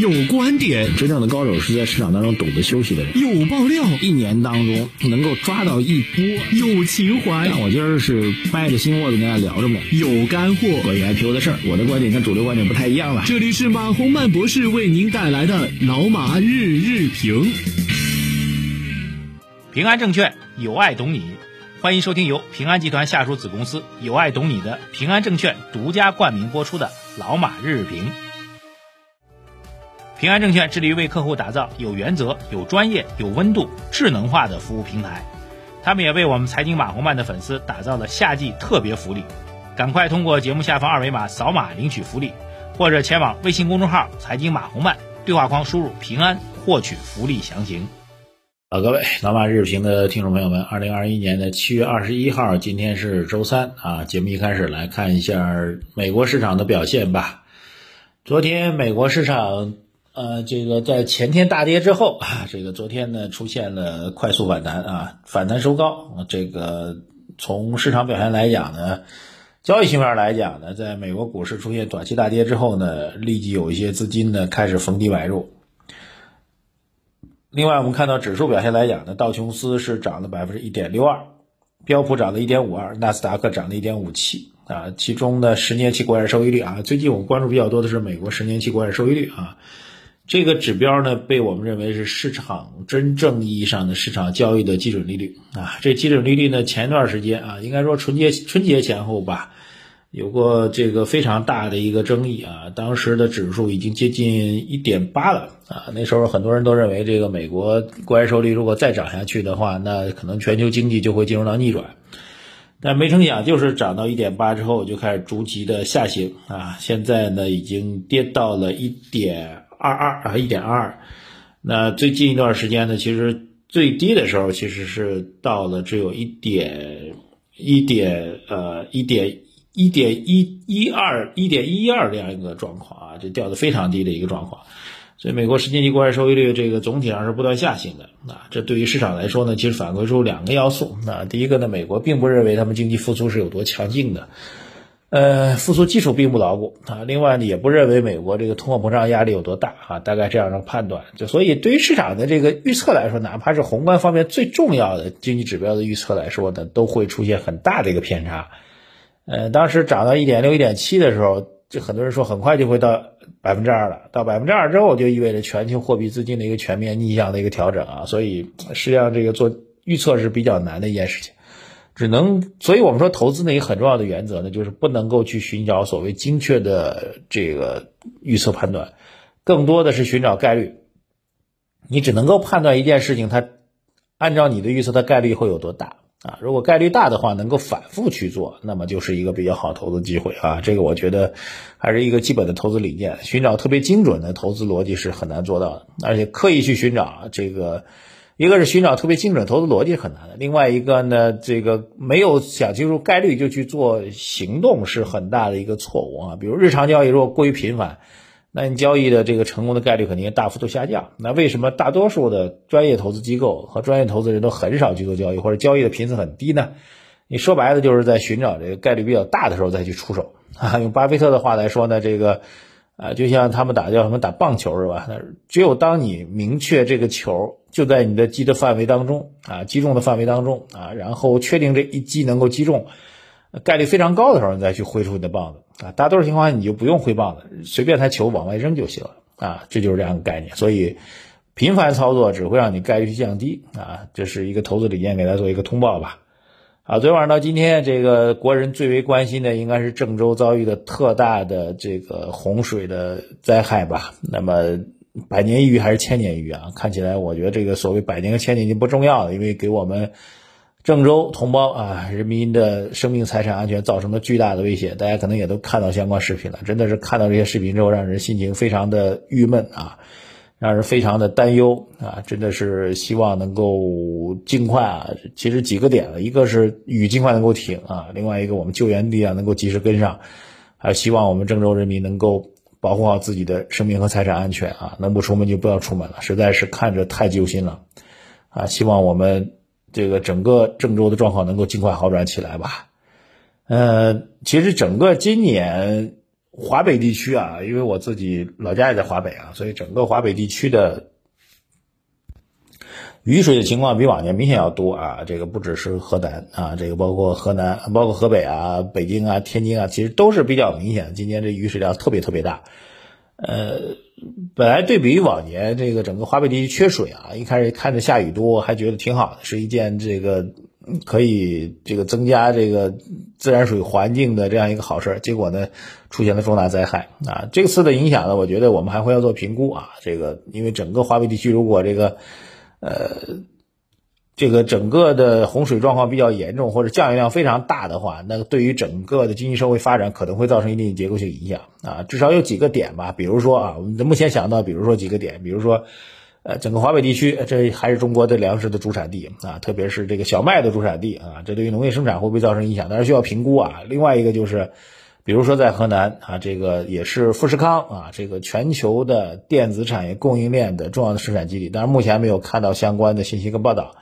有观点，真正的高手是在市场当中懂得休息的人。有爆料，一年当中能够抓到一波。有情怀，但我今儿是掰着心窝子跟大家聊着呢。有干货，关于 IPO 的事儿，我的观点跟主流观点不太一样了。这里是马洪曼博士为您带来的老马日日评。平安证券有爱懂你，欢迎收听由平安集团下属子公司有爱懂你的平安证券独家冠名播出的老马日日评。平安证券致力于为客户打造有原则、有专业、有温度、智能化的服务平台。他们也为我们财经马红漫的粉丝打造了夏季特别福利，赶快通过节目下方二维码扫码领取福利，或者前往微信公众号财经马红漫对话框输入平安获取福利详情。好，各位老马日评的听众朋友们，二零二一年的七月二十一号，今天是周三啊。节目一开始来看一下美国市场的表现吧。昨天美国市场。呃，这个在前天大跌之后啊，这个昨天呢出现了快速反弹啊，反弹收高。这个从市场表现来讲呢，交易行为来讲呢，在美国股市出现短期大跌之后呢，立即有一些资金呢开始逢低买入。另外，我们看到指数表现来讲呢，道琼斯是涨了百分之一点六二，标普涨了一点五二，纳斯达克涨了一点五七啊。其中呢，十年期国债收益率啊，最近我们关注比较多的是美国十年期国债收益率啊。这个指标呢，被我们认为是市场真正意义上的市场交易的基准利率啊。这基准利率呢，前段时间啊，应该说春节春节前后吧，有过这个非常大的一个争议啊。当时的指数已经接近一点八了啊。那时候很多人都认为，这个美国国债收益率如果再涨下去的话，那可能全球经济就会进入到逆转。但没成想，就是涨到一点八之后就开始逐级的下行啊。现在呢，已经跌到了一点。二二啊，一点二二。那最近一段时间呢，其实最低的时候其实是到了只有一点一点呃一点一点一一二一点一二这样一个状况啊，就掉的非常低的一个状况。所以美国十年期国债收益率这个总体上是不断下行的啊。这对于市场来说呢，其实反馈出两个要素。那第一个呢，美国并不认为他们经济复苏是有多强劲的。呃，复苏基础并不牢固啊。另外呢，也不认为美国这个通货膨胀压力有多大啊。大概这样的判断，就所以对于市场的这个预测来说，哪怕是宏观方面最重要的经济指标的预测来说呢，都会出现很大的一个偏差。呃，当时涨到一点六、一点七的时候，就很多人说很快就会到百分之二了。到百分之二之后，就意味着全球货币资金的一个全面逆向的一个调整啊。所以实际上这个做预测是比较难的一件事情。只能，所以我们说投资呢，一个很重要的原则呢，就是不能够去寻找所谓精确的这个预测判断，更多的是寻找概率。你只能够判断一件事情，它按照你的预测，它概率会有多大啊？如果概率大的话，能够反复去做，那么就是一个比较好投资机会啊。这个我觉得还是一个基本的投资理念。寻找特别精准的投资逻辑是很难做到的，而且刻意去寻找这个。一个是寻找特别精准投资逻辑很难的，另外一个呢，这个没有想清楚概率就去做行动是很大的一个错误啊。比如日常交易如果过于频繁，那你交易的这个成功的概率肯定大幅度下降。那为什么大多数的专业投资机构和专业投资人都很少去做交易，或者交易的频次很低呢？你说白了就是在寻找这个概率比较大的时候再去出手啊。用巴菲特的话来说呢，这个。啊，就像他们打叫什么打棒球是吧？只有当你明确这个球就在你的击的范围当中啊，击中的范围当中啊，然后确定这一击能够击中，概率非常高的时候，你再去挥出你的棒子啊。大多数情况下你就不用挥棒子，随便他球往外扔就行了啊。这就是这样的概念。所以频繁操作只会让你概率降低啊。这是一个投资理念，给大家做一个通报吧。啊，昨天晚上到今天，这个国人最为关心的应该是郑州遭遇的特大的这个洪水的灾害吧？那么百年一遇还是千年一遇啊？看起来，我觉得这个所谓百年和千年已经不重要了，因为给我们郑州同胞啊人民的生命财产安全造成了巨大的威胁。大家可能也都看到相关视频了，真的是看到这些视频之后，让人心情非常的郁闷啊。让人非常的担忧啊！真的是希望能够尽快啊。其实几个点了，一个是雨尽快能够停啊，另外一个我们救援力量能够及时跟上，还希望我们郑州人民能够保护好自己的生命和财产安全啊！能不出门就不要出门了，实在是看着太揪心了啊！希望我们这个整个郑州的状况能够尽快好转起来吧。呃，其实整个今年。华北地区啊，因为我自己老家也在华北啊，所以整个华北地区的雨水的情况比往年明显要多啊。这个不只是河南啊，这个包括河南、包括河北啊、北京啊、天津啊，其实都是比较明显的。今年这雨水量特别特别大。呃，本来对比于往年，这个整个华北地区缺水啊，一开始看着下雨多，还觉得挺好的，是一件这个可以这个增加这个自然水环境的这样一个好事。结果呢，出现了重大灾害啊！这次的影响呢，我觉得我们还会要做评估啊。这个因为整个华北地区如果这个呃。这个整个的洪水状况比较严重，或者降雨量非常大的话，那对于整个的经济社会发展可能会造成一定结构性影响啊。至少有几个点吧，比如说啊，我们目前想到，比如说几个点，比如说，呃，整个华北地区，这还是中国的粮食的主产地啊，特别是这个小麦的主产地啊，这对于农业生产会不会造成影响？当然需要评估啊。另外一个就是，比如说在河南啊，这个也是富士康啊，这个全球的电子产业供应链的重要的生产基地，但是目前没有看到相关的信息跟报道。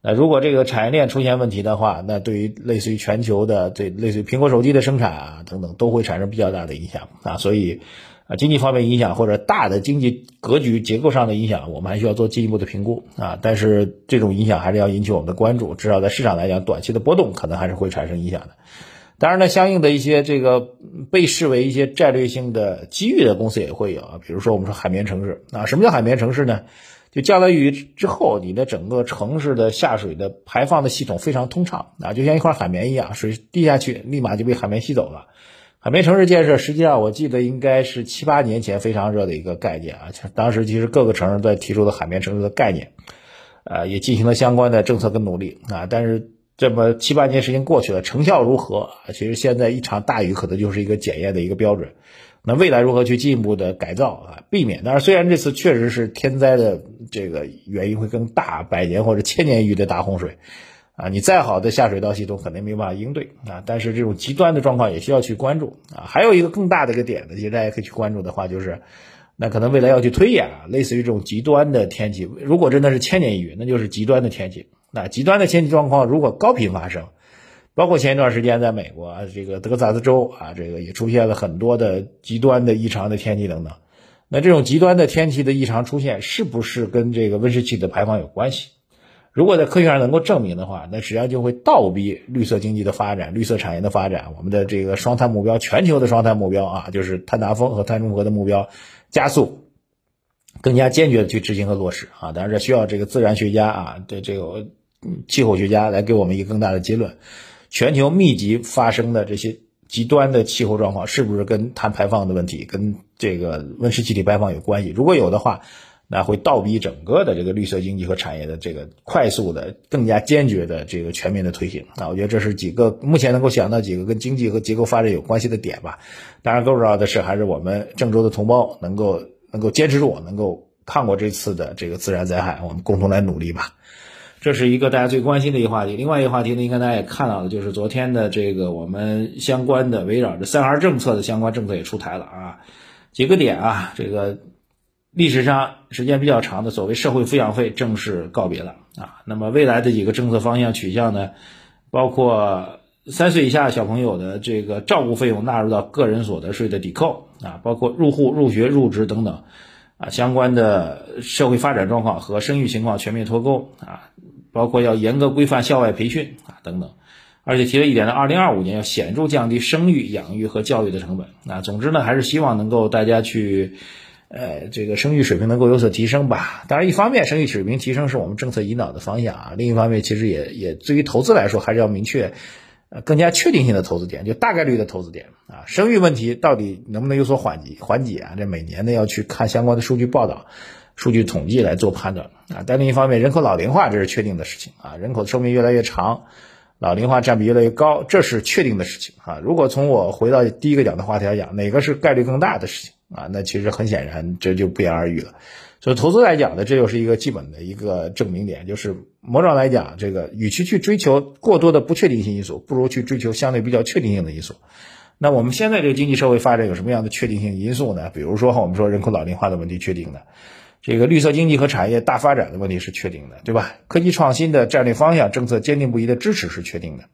那如果这个产业链出现问题的话，那对于类似于全球的这类似于苹果手机的生产啊等等，都会产生比较大的影响啊。所以啊，经济方面影响或者大的经济格局结构上的影响，我们还需要做进一步的评估啊。但是这种影响还是要引起我们的关注，至少在市场来讲，短期的波动可能还是会产生影响的。当然呢，相应的一些这个被视为一些战略性的机遇的公司也会有啊，比如说我们说海绵城市啊，什么叫海绵城市呢？就降了雨之后，你的整个城市的下水的排放的系统非常通畅啊，就像一块海绵一样，水滴下去立马就被海绵吸走了。海绵城市建设实际上我记得应该是七八年前非常热的一个概念啊，当时其实各个城市在提出的海绵城市的概念，呃，也进行了相关的政策跟努力啊，但是这么七八年时间过去了，成效如何？其实现在一场大雨可能就是一个检验的一个标准。那未来如何去进一步的改造啊？避免？但是虽然这次确实是天灾的这个原因会更大，百年或者千年一遇的大洪水，啊，你再好的下水道系统肯定没办法应对啊。但是这种极端的状况也需要去关注啊。还有一个更大的一个点呢，其实大家可以去关注的话，就是那可能未来要去推演啊，类似于这种极端的天气，如果真的是千年一遇，那就是极端的天气。那极端的天气状况如果高频发生。包括前一段时间在美国啊，这个德克萨斯州啊，这个也出现了很多的极端的异常的天气等等。那这种极端的天气的异常出现，是不是跟这个温室气体的排放有关系？如果在科学上能够证明的话，那实际上就会倒逼绿色经济的发展、绿色产业的发展，我们的这个双碳目标、全球的双碳目标啊，就是碳达峰和碳中和的目标加速，更加坚决的去执行和落实啊。当然，这需要这个自然学家啊，对这个气候学家来给我们一个更大的结论。全球密集发生的这些极端的气候状况，是不是跟碳排放的问题、跟这个温室气体排放有关系？如果有的话，那会倒逼整个的这个绿色经济和产业的这个快速的、更加坚决的这个全面的推行。啊，我觉得这是几个目前能够想到几个跟经济和结构发展有关系的点吧。当然，更重要的是还是我们郑州的同胞能够能够坚持住，能够抗过这次的这个自然灾害，我们共同来努力吧。这是一个大家最关心的一个话题。另外一个话题呢，应该大家也看到了，就是昨天的这个我们相关的围绕着三孩政策的相关政策也出台了啊。几个点啊，这个历史上时间比较长的所谓社会抚养费正式告别了啊。那么未来的几个政策方向取向呢，包括三岁以下小朋友的这个照顾费用纳入到个人所得税的抵扣啊，包括入户、入学、入职等等啊相关的社会发展状况和生育情况全面脱钩啊。包括要严格规范校外培训啊等等，而且提了一点呢，二零二五年要显著降低生育、养育和教育的成本啊。总之呢，还是希望能够大家去，呃，这个生育水平能够有所提升吧。当然，一方面生育水平提升是我们政策引导的方向啊，另一方面其实也也对于投资来说还是要明确，呃，更加确定性的投资点，就大概率的投资点啊。生育问题到底能不能有所缓解缓解啊？这每年呢要去看相关的数据报道。数据统计来做判断啊，但另一方面，人口老龄化这是确定的事情啊，人口寿命越来越长，老龄化占比越来越高，这是确定的事情啊。如果从我回到第一个讲的话题来讲，哪个是概率更大的事情啊？那其实很显然这就不言而喻了。所以投资来讲呢，这又是一个基本的一个证明点，就是某种来讲，这个与其去追求过多的不确定性因素，不如去追求相对比较确定性的因素。那我们现在这个经济社会发展有什么样的确定性因素呢？比如说我们说人口老龄化的问题确定的。这个绿色经济和产业大发展的问题是确定的，对吧？科技创新的战略方向、政策坚定不移的支持是确定的。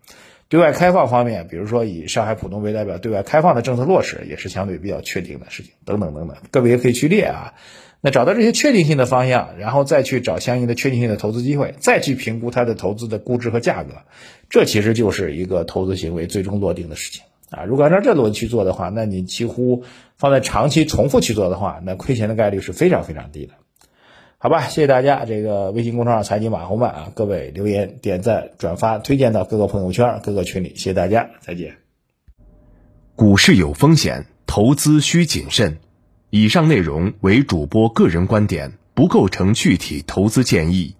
对外开放方面，比如说以上海浦东为代表，对外开放的政策落实也是相对比较确定的事情，等等等等，各位也可以去列啊。那找到这些确定性的方向，然后再去找相应的确定性的投资机会，再去评估它的投资的估值和价格，这其实就是一个投资行为最终落定的事情啊。如果按照这逻辑去做的话，那你几乎放在长期重复去做的话，那亏钱的概率是非常非常低的。好吧，谢谢大家。这个微信公众号财经马红漫啊，各位留言、点赞、转发、推荐到各个朋友圈、各个群里，谢谢大家，再见。股市有风险，投资需谨慎。以上内容为主播个人观点，不构成具体投资建议。